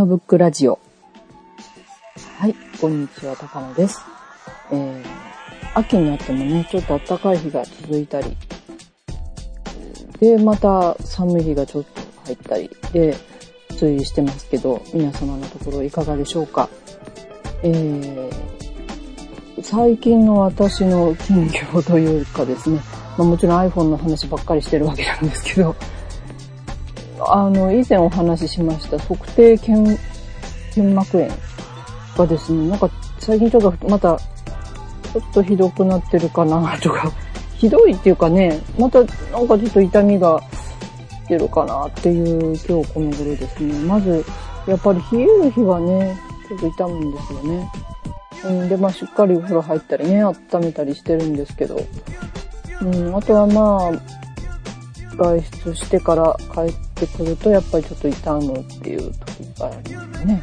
高野ブックラジオ。はい、こんにちは、高野です。えー、秋になってもね、ちょっと暖かい日が続いたり、で、また寒い日がちょっと入ったりで、推移してますけど、皆様のところいかがでしょうか。えー、最近の私の近況というかですね、まあ、もちろん iPhone の話ばっかりしてるわけなんですけど、あの、以前お話ししました測定腱、腱膜炎がですね、なんか最近ちょっとまた、ちょっとひどくなってるかなとか、ひどいっていうかね、またなんかちょっと痛みが出るかなっていう今日この頃ですね。まず、やっぱり冷える日はね、ちょっと痛むんですよね。うん、で、まあしっかりお風呂入ったりね、温めたりしてるんですけど、うん、あとはまあ、外出してから帰ってくるとやっぱりちょっと痛むっていう時がありますね。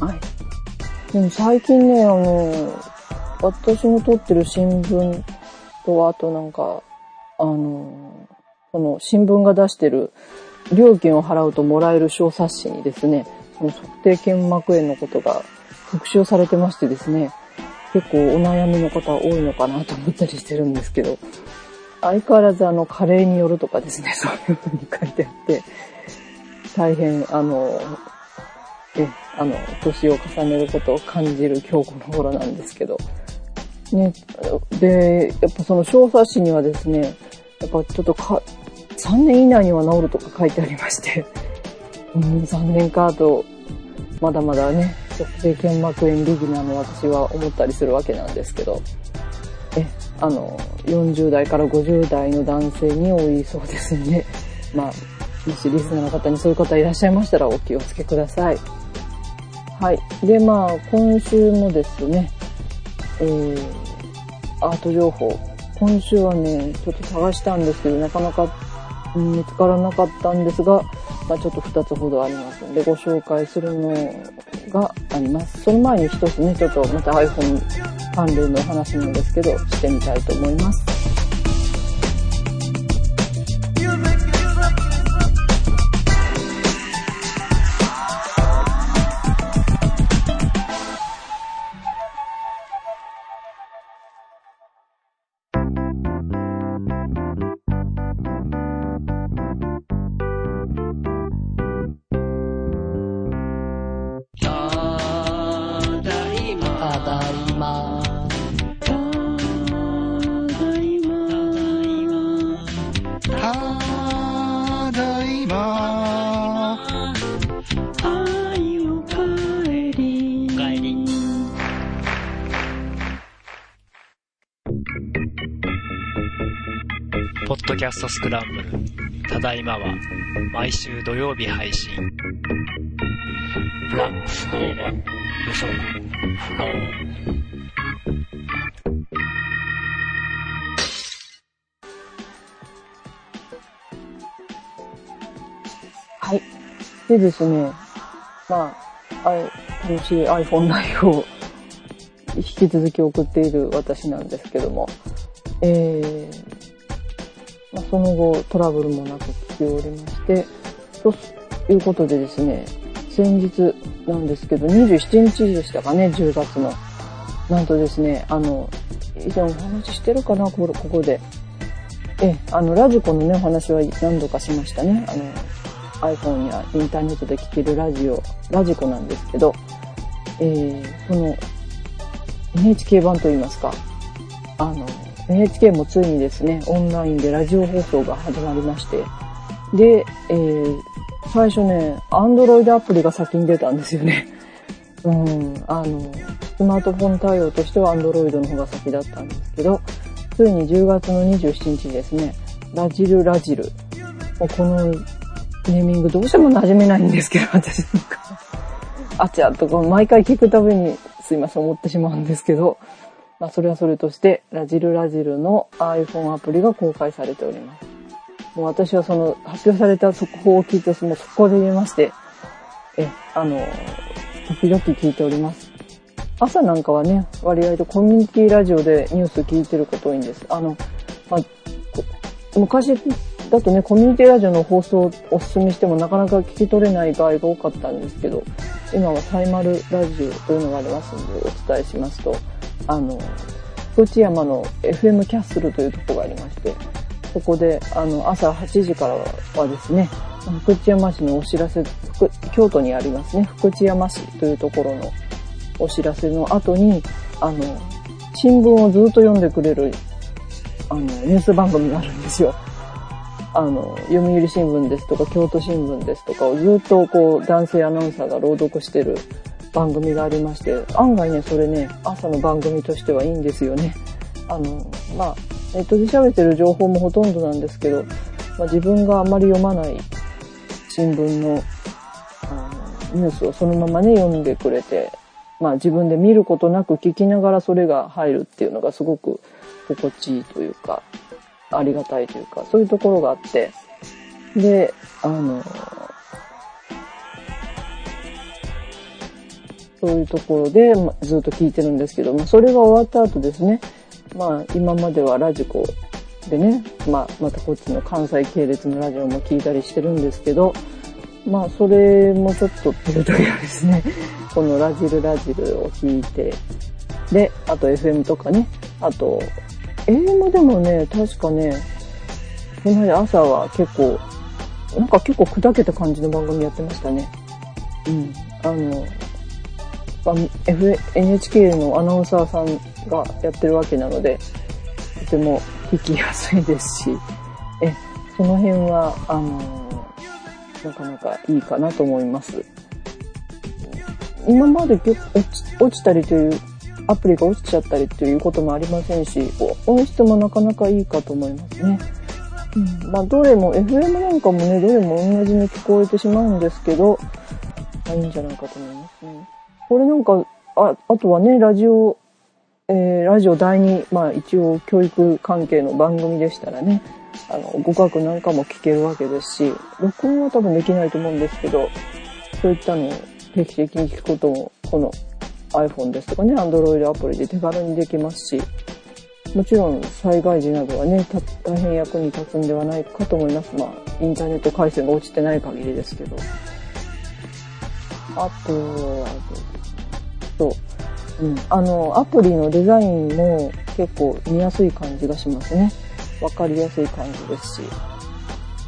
はい。でも最近ね、あの、私の撮ってる新聞と、あとなんか、あの、その新聞が出してる料金を払うともらえる小冊子にですね、その測定腱膜炎のことが特集されてましてですね、結構お悩みの方多いのかなと思ったりしてるんですけど、相変わらずあの、加齢によるとかですね、そういうふうに書いてあって、大変、あの、え、あの、年を重ねることを感じる今日この頃なんですけど、ね、で、やっぱその小冊子にはですね、やっぱちょっとか、3年以内には治るとか書いてありまして、うん、3年かと、まだまだね、直性腱膜炎ビギナーの私は思ったりするわけなんですけど、え、あの、40代から50代の男性に多いそうですんで、まあ、もしリスナーの方にそういう方いらっしゃいましたらお気をつけください。はい。で、まあ、今週もですね、えー、アート情報。今週はね、ちょっと探したんですけど、なかなか、見つからなかったんですが、ま、ちょっと2つほどありますので、ご紹介するのがあります。その前に1つね、ちょっとまた iPhone 関連の話なんですけど、してみたいと思います。ストスクランブル。ただいまは、毎週土曜日配信。ラ、スコーバ、無職、不能。はい。でですね、まあ、あ楽しい iPhone ライフを引き続き送っている私なんですけども、えー、まあ、その後トラブルもなく来ておりまして、ということでですね、先日なんですけど、27日でしたかね、10月の。なんとですね、あの、以前お話ししてるかな、ここで。え、あの、ラジコのね、お話は何度かしましたね。あの、iPhone やインターネットで聴けるラジオ、ラジコなんですけど、えー、その、NHK 版といいますか、あの、NHK もついにですね、オンラインでラジオ放送が始まりまして、で、えー、最初ね、Android アプリが先に出たんですよね。うん、あの、スマートフォン対応としては Android の方が先だったんですけど、ついに10月の27日ですね、ラジルラジル。もうこのネーミングどうしても馴染めないんですけど、私なんか。あちゃとか毎回聞くたびにすいません思ってしまうんですけど、まあ、それはそれとして、ラジルラジルの iPhone アプリが公開されております。もう私はその発表された速報を聞いて、もう速攻で入れまして、え、あの、時々聞いております。朝なんかはね、割合とコミュニティラジオでニュース聞いてること多いんです。あの、まあ、昔だとね、コミュニティラジオの放送をお勧めしてもなかなか聞き取れない場合が多かったんですけど、今はタイマルラジオというのがありますのでお伝えしますと、あの、福知山の FM キャッスルというところがありまして、そこで、あの、朝8時からはですね、福知山市のお知らせ、京都にありますね、福知山市というところのお知らせの後に、あの、新聞をずっと読んでくれる、あの、ニュース番組があるんですよ。あの、読売新聞ですとか、京都新聞ですとかをずっとこう、男性アナウンサーが朗読してる番組がありまして、案外ね、それね、朝の番組としてはいいんですよね。あの、まあ、ネットで調べてる情報もほとんどなんですけど、まあ、自分があまり読まない新聞のあのニュースをそのままね、読んでくれて、まあ自分で見ることなく聞きながらそれが入るっていうのがすごく心地いいというか、ありがたいというか、そういうところがあって、で、あの、そういうところで、まずっと聞いてるんですけど、まあ、それが終わった後ですね、まあ、今まではラジコでね、まあ、またこっちの関西系列のラジオも聞いたりしてるんですけど、まあ、それもちょっとっていう時はですね、このラジルラジルを聞いて、で、あと FM とかね、あと、AM でもね、確かね、この間朝は結構、なんか結構砕けた感じの番組やってましたね。うん。あの、NHK のアナウンサーさんがやってるわけなので、とても聞きやすいですし、え、その辺は、あのなかなかいいかなと思います。今まで落ち落ちたりという、アプリが落ちちゃったりということもありませんし、音質もなかなかいいかと思いますね。うん、まあ、どれも、FM なんかもね、どれも同じに聞こえてしまうんですけど、いいんじゃないかと思いますね。これなんか、あ、あとはね、ラジオ、えー、ラジオ第2、まあ一応教育関係の番組でしたらね、あの、語学なんかも聞けるわけですし、録音は多分できないと思うんですけど、そういったのを定期的に聞くことも、この iPhone ですとかね、Android アプリで手軽にできますし、もちろん災害時などはね、大変役に立つんではないかと思います。まあ、インターネット回線が落ちてない限りですけど。あとは、そう、うん、あの、アプリのデザインも結構見やすい感じがしますね。わかりやすい感じですし。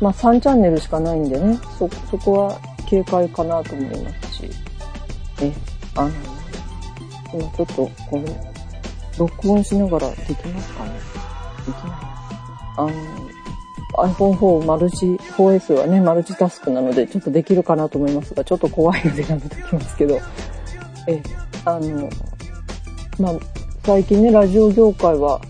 まあ3チャンネルしかないんでね、そ、そこは警戒かなと思いますし。え、あの、今ちょっとこれ、録音しながらできますかね？できない。あの、iPhone4 マルチ、4S はね、マルチタスクなので、ちょっとできるかなと思いますが、ちょっと怖いのでやめときますけど、え、あの、まあ、最近ね、ラジオ業界は、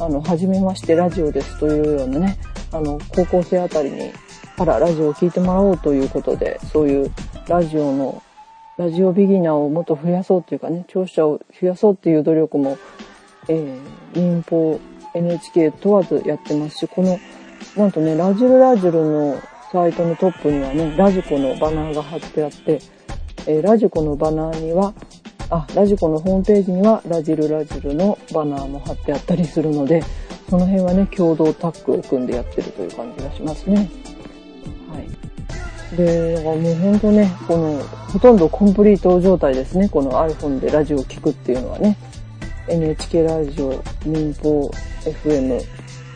あの、初めましてラジオですというようなね、あの、高校生あたりに、からラジオを聴いてもらおうということで、そういうラジオの、ラジオビギナーをもっと増やそうというかね、聴者を増やそうっていう努力も、えー、民放、NHK 問わずやってますし、この、なんとね、ラジルラジルのサイトのトップにはね、ラジコのバナーが貼ってあって、えー、ラジコのバナーには、あ、ラジコのホームページにはラジルラジルのバナーも貼ってあったりするので、その辺はね、共同タッグを組んでやってるという感じがしますね。はい。で、もうほんとね、この、ほとんどコンプリート状態ですね。この iPhone でラジオを聴くっていうのはね。NHK ラジオ、民放、FM、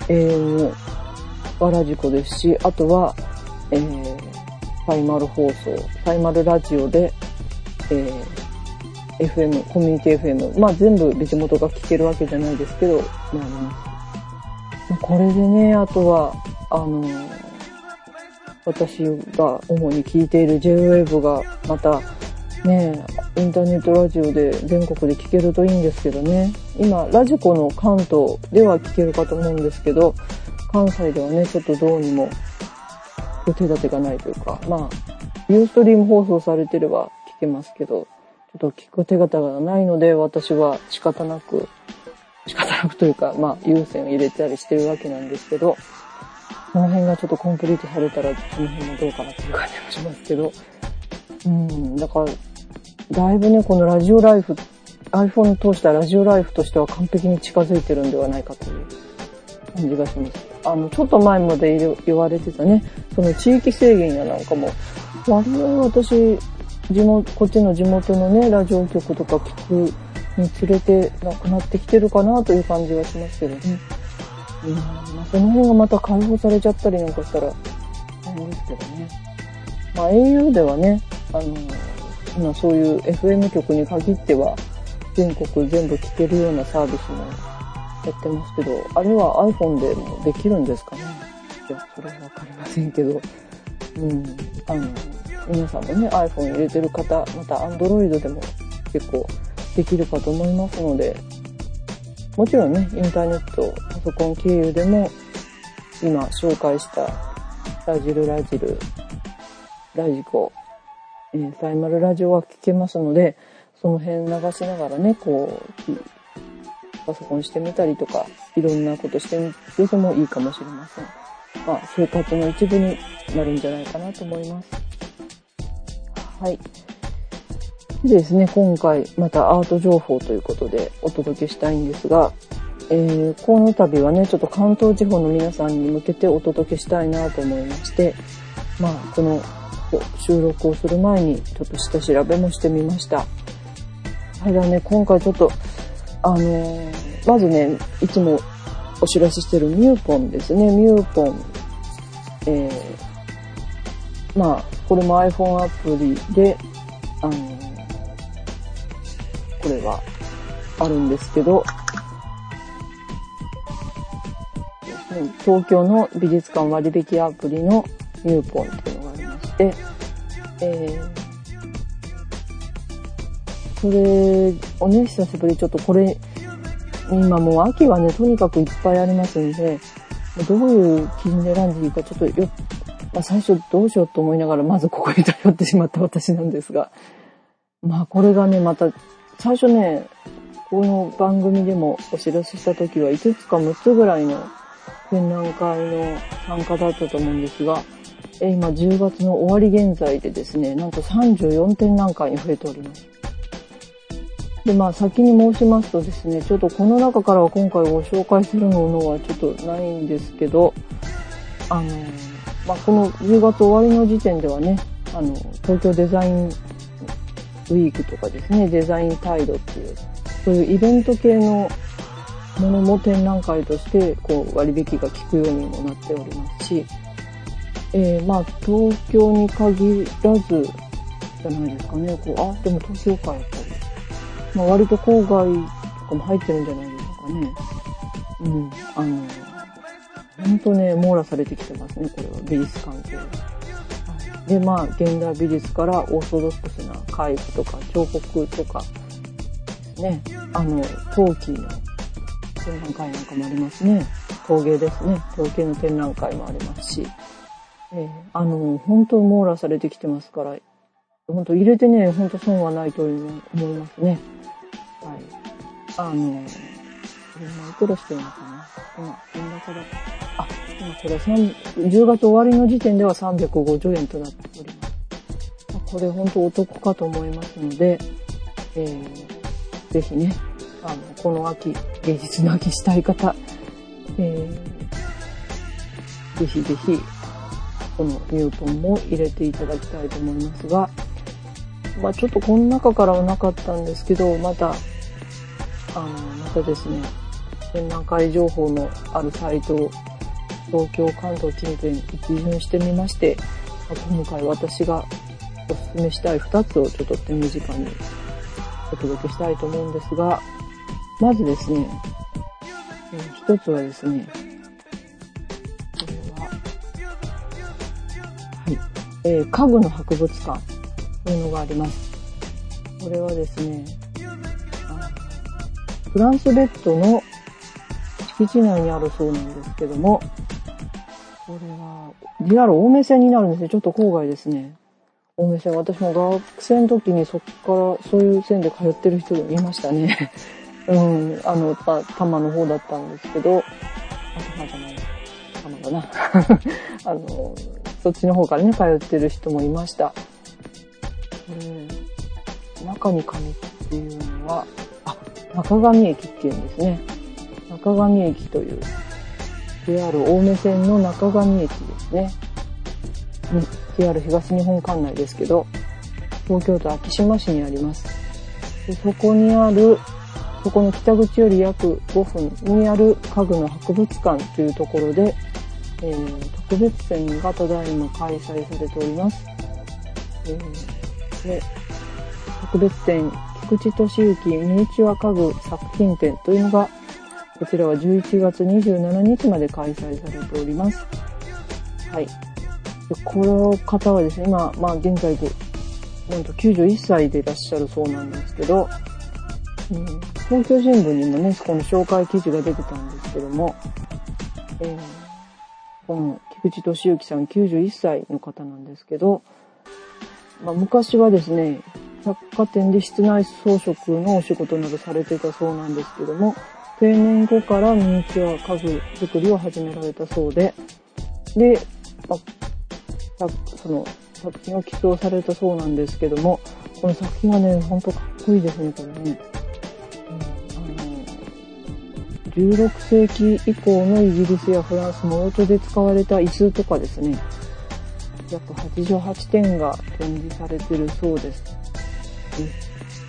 AM はラジコですし、あとは、えー、サイマル放送、サイマルラジオで、えー FM、コミュニティ FM、まあ全部別元が聞けるわけじゃないですけど、まあ、ね、これでね、あとは、あの、私が主に聞いている JWAVE がまたね、インターネットラジオで全国で聞けるといいんですけどね。今、ラジコの関東では聞けるかと思うんですけど、関西ではね、ちょっとどうにも手立てがないというか、まあ、ユーストリーム放送されてれば聞けますけど、ちょっと聞く手形がないので、私は仕方なく、仕方なくというか、まあ、優先を入れたりしてるわけなんですけど、この辺がちょっとコンプリートされたら、その辺もどうかなっていう感じもしますけど、うん、だから、だいぶね、このラジオライフ、iPhone 通したラジオライフとしては完璧に近づいてるんではないかという感じがします。あの、ちょっと前まで言われてたね、その地域制限やなんかも、割合私、地元、こっちの地元のね、ラジオ局とか聞くにつれてなくなってきてるかなという感じがしますけど。ね。うん、まあ、その辺がまた解放されちゃったりなんかしたら大変ですけどね。まあ au ではね、あの、今そういう FM 局に限っては全国全部聞けるようなサービスもやってますけど、あれは iPhone でもできるんですかね。いや、それはわかりませんけど、うん、あの、皆さんもね、iPhone 入れてる方、また Android でも結構できるかと思いますので、もちろんね、インターネット、パソコン経由でも、今紹介したラジルラジル、ラジコ、えー、サイマルラジオは聞けますので、その辺流しながらね、こう、パソコンしてみたりとか、いろんなことしてみるのもいいかもしれません。まあ、生活の一部になるんじゃないかなと思います。はい。でですね、今回またアート情報ということでお届けしたいんですが、えー、この度はね、ちょっと関東地方の皆さんに向けてお届けしたいなと思いまして、まあ、この収録をする前にちょっと下調べもしてみました。ただね、今回ちょっと、あのー、まずね、いつもお知らせしてるミューポンですね、ミューポン。えー、まあ、これも iPhone アプリで、あのー、これはあるんですけど、東京の美術館割引アプリのミューポンっていうのがありまして、えー、それをね、久しぶりちょっとこれ、今もう秋はね、とにかくいっぱいありますんで、どういう基準で選んでいいかちょっとよ、まあ、最初どうしようと思いながらまずここに頼ってしまった私なんですが、まあこれがね、また最初ね、この番組でもお知らせした時は5つか6つぐらいの展覧会の参加だったと思うんですが、え今10月の終わり現在でですね、なんと34展覧会に増えております。で、まあ先に申しますとですね、ちょっとこの中からは今回ご紹介するものはちょっとないんですけど、あの、まあこの10月終わりの時点ではね、あの、東京デザインウィークとかですね、デザイン態度っていう、そういうイベント系のものも展覧会として、こう、割引が効くようにもなっておりますし、えー、まあ、東京に限らず、じゃないですかね。こう、あ、でも東京か、やっぱり。まあ、割と郊外とかも入ってるんじゃないでしょうかね。うん。あの、ほんとね、網羅されてきてますね、これは。美術関係は。で、まあ、現代美術からオーソドックスな絵画とか彫刻とかですね。あの、陶器の展覧会なんかもありますね。陶芸ですね。陶芸の展覧会もありますし。えー、あの、本当網羅されてきてますから、本当入れてね、本当損はないと思いますね。はい。あの、今いくらしてるのかな今、円高だった。あ、今これ10月終わりの時点では350円となっております。これ本当お得かと思いますので、えー、ぜひね、あの、この秋、芸術の秋したい方、えー、ぜひぜひ、このミュートンも入れていただきたいと思いますが、まあちょっとこの中からはなかったんですけど、また、あの、またですね、展覧会情報のあるサイトを東京、関東近辺一巡してみまして、今回私がおすすめしたい2つをちょっと手短にお届けしたいと思うんですが、まずですね、え、1つはですね、これは、はい、えー、家具の博物館というのがあります。これはですね、フランスベッドの敷地内にあるそうなんですけども、これは、JR 青梅線になるんですね。ちょっと郊外ですね。青梅線。私も学生の時にそっからそういう線で通ってる人がいましたね。うん、あの、た、多摩の方だったんですけど、あ、多摩じゃない。多摩だな。あの、そっちの方からね、通ってる人もいました。うん、中に紙っていうのは、あ、中上駅っていうんですね。中上駅という JR 青梅線の中上駅ですね。JR 東日本管内ですけど、東京都昭島市にあります。でそこにある、そこの北口より約5分にある家具の博物館というところで、えー、特別展がただいま開催されております。えー、で特別展、菊池俊之ミニチュア家具作品展というのが、こちらは11月27日まで開催されております。はい。でこの方はですね、今、まあ現在で、なんと91歳でいらっしゃるそうなんですけど、うん、東京新聞にもね、この紹介記事が出てたんですけども、えー、この菊池俊之さん91歳の方なんですけど、まあ、昔はですね、百貨店で室内装飾のお仕事などされていたそうなんですけども、定年後からミニチュア家具作りを始められたそうで、で、まあ、その作品を寄贈されたそうなんですけども、この作品はね、ほんとかっこいいですね、これね。うん、16世紀以降のイギリスやフランス、モロトで使われた椅子とかですね、約88点が展示されてるそうです。で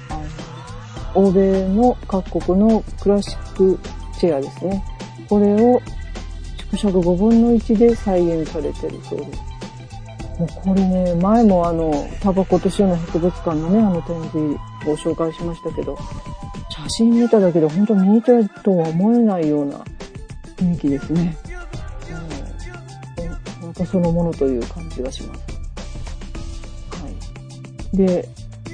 あの欧米の各国のクラシックチェアですね。これを縮尺5分の1で再現されてるそうです。もうこれね、前もあの、タバコと塩の博物館のね、あの展示を紹介しましたけど、写真見ただけで本当ミニチュアとは思えないような雰囲気ですね。うん、そのものという感じがします。はい。で、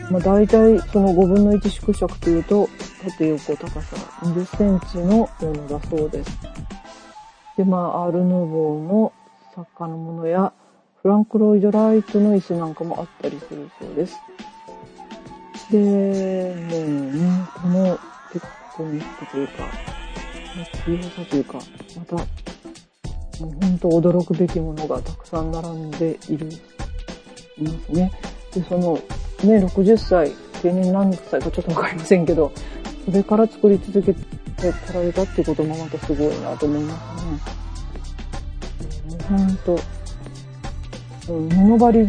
まあ、大体その5分の1縮尺というと、縦横高さ20センチのものだそうです。で、まあ、アール・ヌーボーの作家のものや、フランク・ロイド・ライトの椅子なんかもあったりするそうです。で、もうね、このテクニックというか、強さというか、また、もう本当驚くべきものがたくさん並んでいる、いますね。で、そのね、60歳、定年何歳かちょっとわかりませんけど、それから作り続けてこられたってこともまたすごいなと思いますね。もうほんと、布張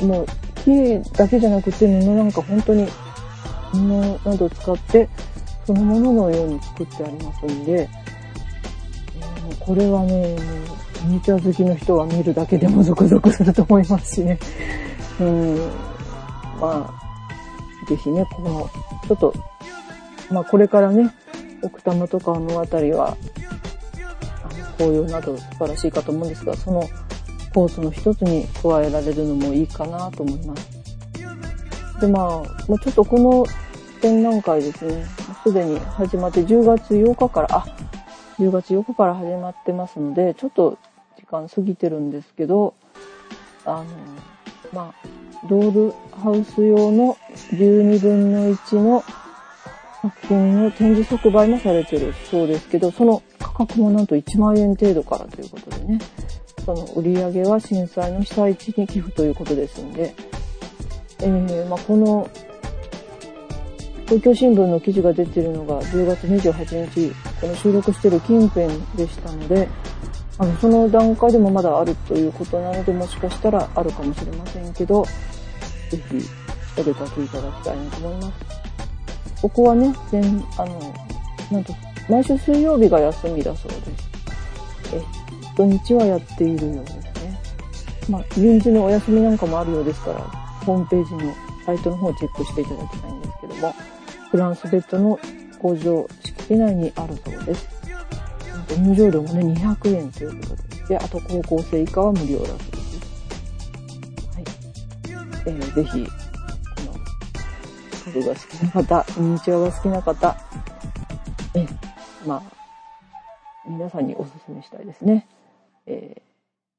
り、もう、木だけじゃなくて布なんか本当に布などを使って、そのもののように作ってありますんで、えー、これはね、ミニチュア好きの人は見るだけでもゾクゾクすると思いますしね。うんまあ、ぜひね、この、ちょっと、まあこれからね、奥多摩とかのあたりは、紅葉など素晴らしいかと思うんですが、そのコースの一つに加えられるのもいいかなと思います。で、まあ、もうちょっとこの展覧会ですね、すでに始まって10月8日から、あ、10月8日から始まってますので、ちょっと時間過ぎてるんですけど、あの、まあ、ドールハウス用の12分の1の作品の展示即売もされてるそうですけど、その価格もなんと1万円程度からということでね、その売り上げは震災の被災地に寄付ということですんで、えー、まあ、この東京新聞の記事が出てるのが10月28日、この収録してる近辺でしたので、あの、その段階でもまだあるということなので、もしかしたらあるかもしれませんけど、ぜひお出かけいただきたいなと思います。ここはね、全、あの、なんと、毎週水曜日が休みだそうです。え、土日はやっているようですね。まあ、臨時のお休みなんかもあるようですから、ホームページのサイトの方をチェックしていただきたいんですけども、フランスベッドの工場敷地内にあるそうです。入場料もね、200円ということで。で、あと高校生以下は無料だそうです。はい。えー、ぜひ、この、家具が好きな方、ミニチュアが好きな方、え、まあ、皆さんにお勧めしたいですね。え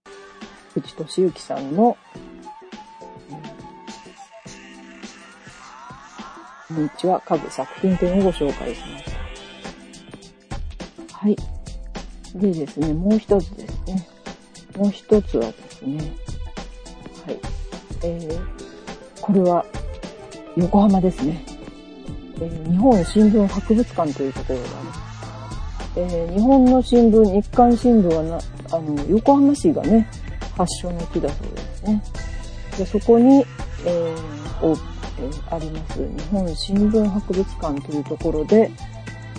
ー、藤俊之さんの、ミニチュア家具作品展をご紹介しました。はい。でですね、もう一つですね。もう一つはですね、はい。えー、これは横浜ですね。えー、日本新聞博物館というところがあります。えー、日本の新聞、日刊新聞はな、あの、横浜市がね、発祥の地だそうですね。でそこに、えー、おえー、あります日本新聞博物館というところで、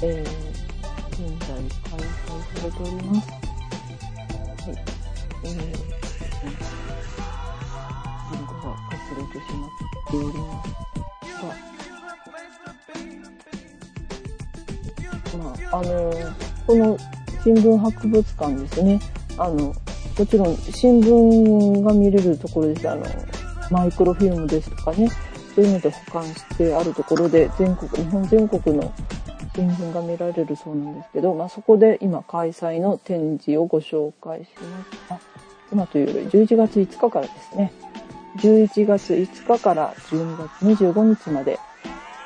えー、現在開催されております。はい。えー、リンクが隠れてしまっておりますあ、の、この新聞博物館ですね、あの、もちろん新聞が見れるところです。あの、マイクロフィルムですとかね、そういうので保管してあるところで、全国、日本全国の新聞が見られるそうなんですけど、まあ、そこで今開催の展示をご紹介します。あ、今というより11月5日からですね。11月5日から12月25日まで、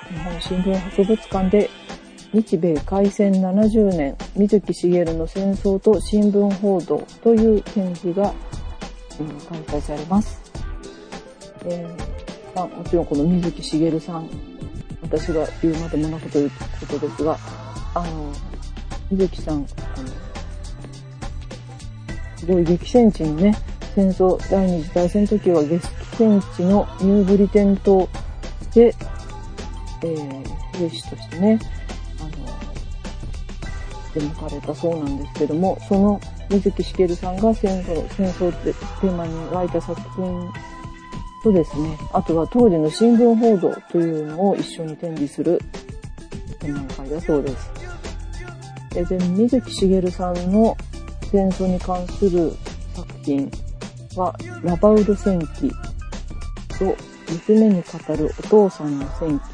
日本新聞博物館で日米開戦70年水木しげるの戦争と新聞報道という展示が、うん、開催されます。えー、まあ、もちろんこの水木しげるさん、私が言うまでもなくということですが、あの、水木さん、あの、すごい激戦地のね、戦争、第二次大戦の時は激戦地のニューブリテン島で、えー、兵士としてね、出向かれたそうなんですけども、その水木しげるさんが戦争、戦争ってテーマに湧いた作品とですね、あとは当時の新聞報道というのを一緒に展示する展覧会だそうです。で、水木しげるさんの戦争に関する作品は、ラバウル戦記と娘に語るお父さんの戦記。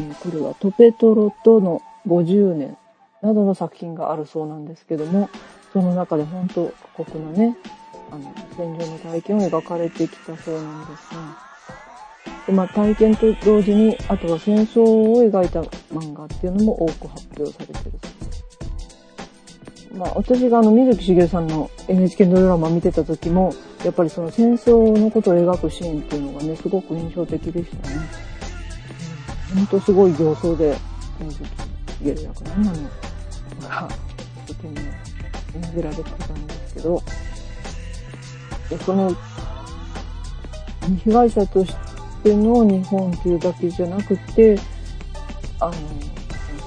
これはトペトロとの50年などの作品があるそうなんですけども、その中で本当過酷なね、あの、戦場の体験を描かれてきたそうなんですが、でまあ、体験と同時に、あとは戦争を描いた漫画っていうのも多く発表されてるそうです。まあ、私があの、水木しげるさんの NHK のドラマ見てた時も、やっぱりその戦争のことを描くシーンっていうのがね、すごく印象的でしたね。本当すごい形相で、水木しげる役なんなのがとても演じられてたんですけど、でその被害者としての日本というだけじゃなくて、あの、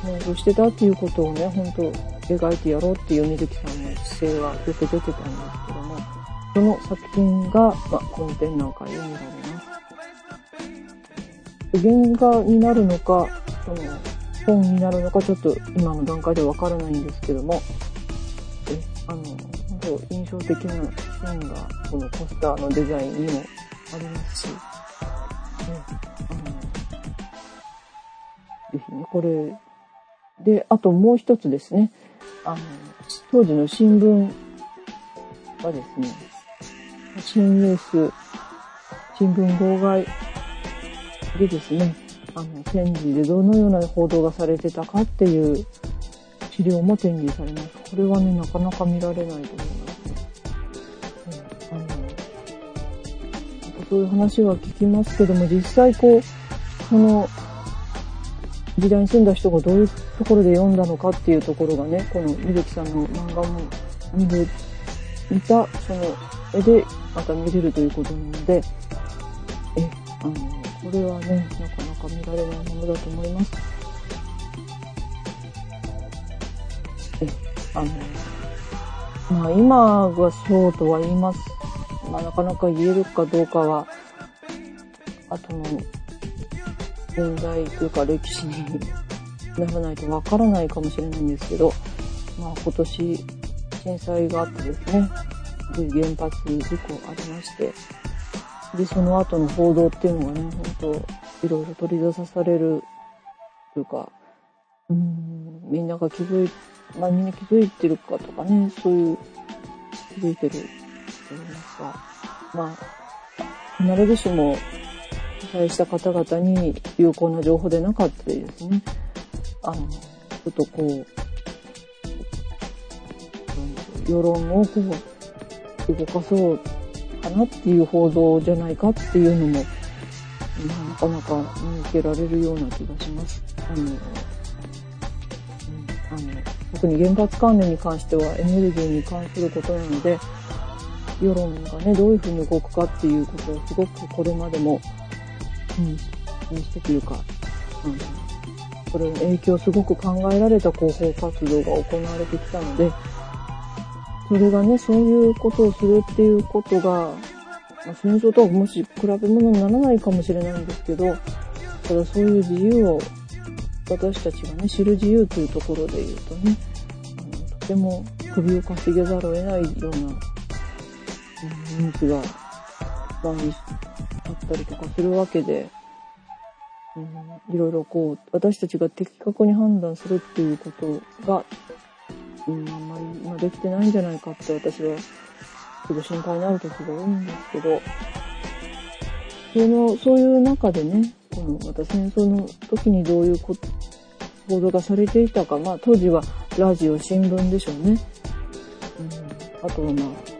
戦争してたっていうことをね、本当描いてやろうっていう水木さんの姿勢はよく出てたんですけども、その作品が、まあ、この展覧会で見られます。原画になるのか、その、本になるのかちょっと今の段階ではわからないんですけども、え、あの、本当印象的なシーンがこのポスターのデザインにもありますし、ね、あの、ぜひね、これ、で、あともう一つですね、あの、当時の新聞はですね、新ニュース、新聞号外でですね、あの、戦時でどのような報道がされてたかっていう資料も展示されます。これはね、なかなか見られないと思いますね。うん、あの、そういう話は聞きますけども、実際こう、その、時代に住んだ人がどういうところで読んだのかっていうところがね、この水木さんの漫画も見る、見た、その絵でまた見れるということなので、え、あの、これはね、なかなか見られないものだと思います。え、あの、まあ今がそうとは言います。まあなかなか言えるかどうかは、後の年代というか歴史にならないとわからないかもしれないんですけど、まあ今年震災があってですね、原発事故ありまして、で、その後の報道っていうのがね、本当いろいろ取り出されるというか、うん、みんなが気づい、何に気づいてるかとかね、そういう気づいてると言いますか、まあ、必ずしも被災した方々に有効な情報でなかったりですね、あの、ちょっとこう、世論をこう、動かそうかなっていう報道じゃないかっていうのも、まあなかなか見受けられるような気がします。あの、うん、あの、特に原発関連に関してはエネルギーに関することなので、世論がね、どういうふうに動くかっていうことをすごくこれまでも、うん、にしてというか、うん、それの影響をすごく考えられた広報活動が行われてきたので、それがね、そういうことをするっていうことが、まあ、戦争とはもし比べ物にならないかもしれないんですけど、ただそういう自由を私たちがね、知る自由というところで言うとね、あのとても首をかしげざるを得ないようなニュースがいっぱいあったりとかするわけで、うん、いろいろこう、私たちが的確に判断するっていうことが、うん、あんまり今できてないんじゃないかって私は、ちょっと心配になる時が多いんですけど、その、そういう中でね、このまた戦争の時にどういうこ報道がされていたか、まあ当時はラジオ、新聞でしょうね。うん、あとはまあ、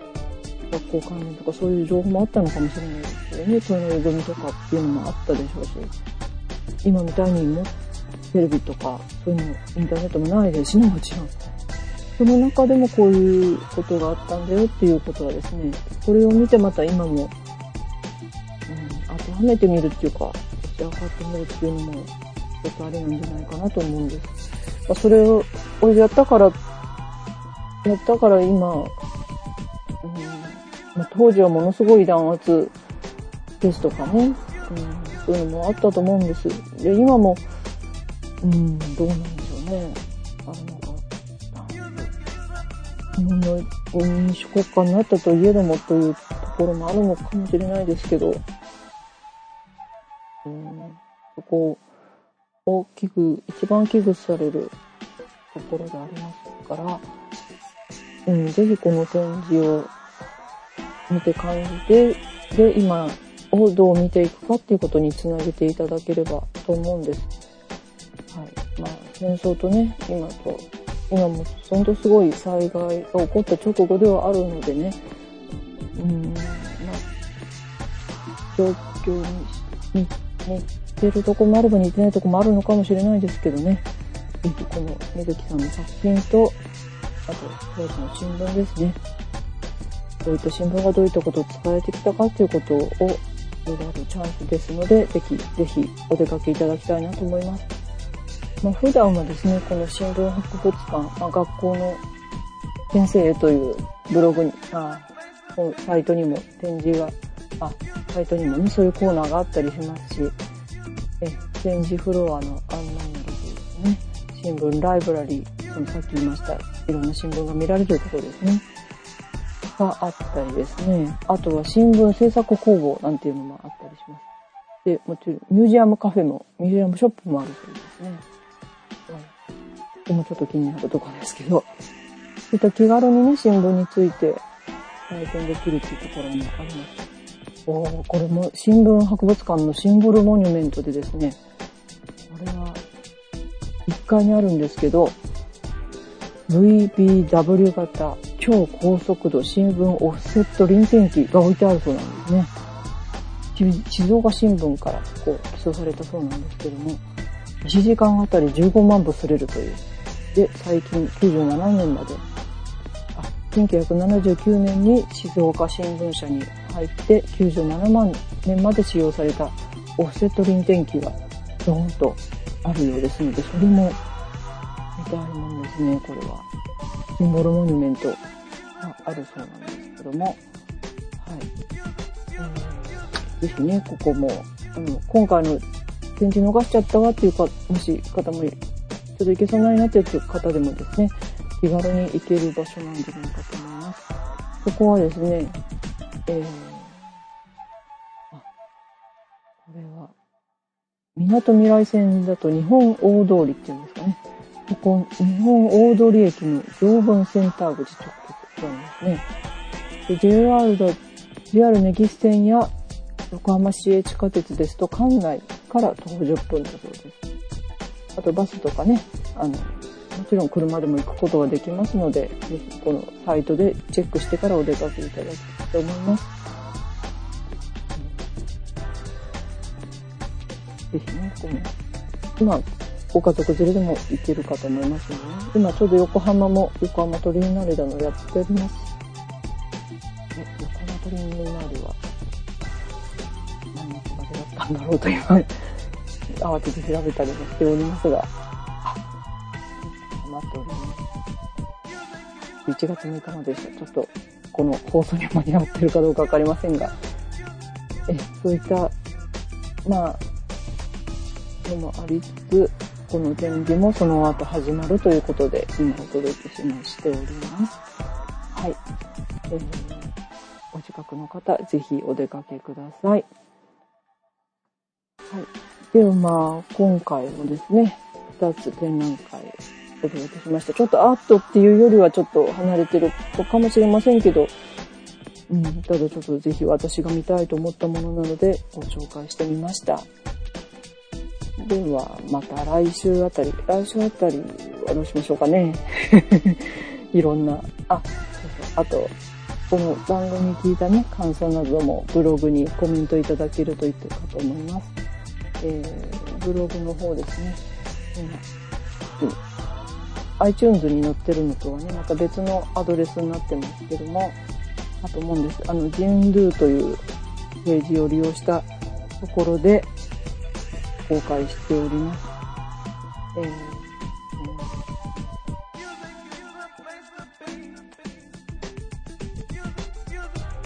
学校関連とかそういう情報もあったのかもしれないですけどね、そういうの組とかっていうのもあったでしょうし、今みたいにもテレビとかそういうの、インターネットもないですしね、もちろん。その中でもこういうことがあったんだよっていうことはですね、これを見てまた今も、うん、当てはめてみるっていうか、分かってみるっていうのも一つありなんじゃないかなと思うんです。ま、それを、俺やったから、やったから今、うんまあ、当時はものすごい弾圧ですとかね、うん、そういうのもあったと思うんです。で、今も、うん、どうなんでしょうね。日本の民主国家になったといえどもというところもあるのかもしれないですけど、うん、そこ大きく、一番危惧されるところでありますから、うん、ぜひこの展示を見て感じて、で、今をどう見ていくかっていうことにつなげていただければと思うんです。はい。まあ、戦争とね、今と、今も本当すごい災害が起こった直後ではあるのでね、うん、まあ、状況に、に似てるとこもあれば似てないとこもあるのかもしれないですけどね。ぜひこの水木さんの作品と、あと当時の新聞ですね。どういった新聞がどういったことを伝えてきたかということを見られるチャンスですので、ぜひ、ぜひお出かけいただきたいなと思います。まあ、普段はですね、この新聞博物館、まあ、学校の先生というブログに、あサイトにも展示があ、サイトにもね、そういうコーナーがあったりしますし、え、展示フロアの案内などですね、新聞ライブラリー、そのさっき言いました、いろんな新聞が見られるところですね、があったりですね、あとは新聞制作工房なんていうのもあったりします。で、もちろんミュージアムカフェも、ミュージアムショップもあるそうですね。ここもちょっと気になるところですけど、そういった気軽にね、新聞について体験できるっていうところもあります。おこれも新聞博物館のシンボルモニュメントでですね、これは1階にあるんですけど、VBW 型超高速度新聞オフセット臨転機が置いてあるそうなんですね。静岡新聞からこう起訴されたそうなんですけども、1時間あたり15万部すれるという。で、最近97年まで、あ、1979年に静岡新聞社に入って97万年まで使用されたオフセット臨転機がドーンとあるようですので、それも見たいもんですね、これは。シンボルモニュメントがあるそうなんですけども、はい。えー、ぜひね、ここも、あの、今回の展示逃しちゃったわっていうか、もし方も、ちょっと行けそうないなっていう方でもですね、気軽に行ける場所なんじゃないかと思います。ここはですね、えー、あ、これは、港未来線だと日本大通りっていうんですかね。ここ、日本大通駅の常文センター口直結なんですね。で JR だ、JR ネギス線や横浜市営地下鉄ですと館内から徒歩10分だそうです。あとバスとかね、あの、もちろん車でも行くことができますので、ぜひこのサイトでチェックしてからお出かけいただきたいと思います。ぜひね、この、今、ご家族連れでも行けるかと思いますので、ね、今ちょうど横浜も横浜トリーナーレだのやっております。え、横浜トリーナーレは何月までだったんだろうと今、慌てて調べたりもしておりますが、待っております。1月6日まででした。ちょっと、この放送に間に合ってるかどうかわかりませんが、え、そういった、まあ、のもありつつ、この展示もその後始まるということで、今お届けしましております。はい。えー、お近くの方、ぜひお出かけください。はい。ではまあ、今回もですね、2つ展覧会お届けしました。ちょっとアートっていうよりはちょっと離れてるかもしれませんけど、うん、ただちょっとぜひ私が見たいと思ったものなのでご紹介してみました。では、また来週あたり、来週あたりはどうしましょうかね。いろんな、あ、そうそう、あと、この番組聞いたね、感想などもブログにコメントいただけるといいかと思います。えー、ブログの方ですね。うん、iTunes に載ってるのとはね、また別のアドレスになってますけども、あと思うんです。あの、ジンドゥというページを利用したところで、公開しております。えー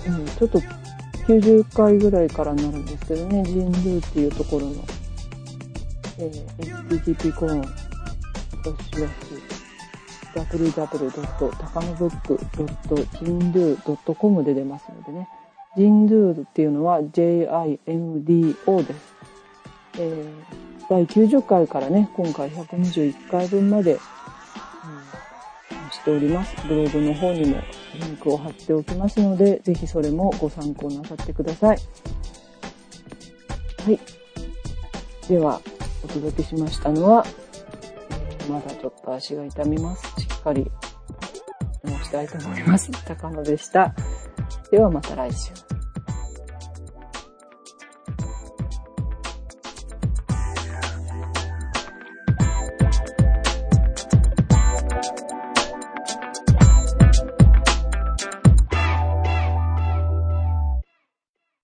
うん、ちょっと90回ぐらいからになるんですけどね、人類っていうところの、えー、http コロン、スラッシュスラッシュ、www.takanobook.jindu.com で出ますのでね、ジンドゥっていうのは JIMDO です。えー、第90回からね、今回121回分まで、しております。ブログの方にもリンクを貼っておきますので、ぜひそれもご参考なさってください。はい。では、お届けしましたのは、まだちょっと足が痛みます。しっかり直したいと思います。高野でした。ではまた来週。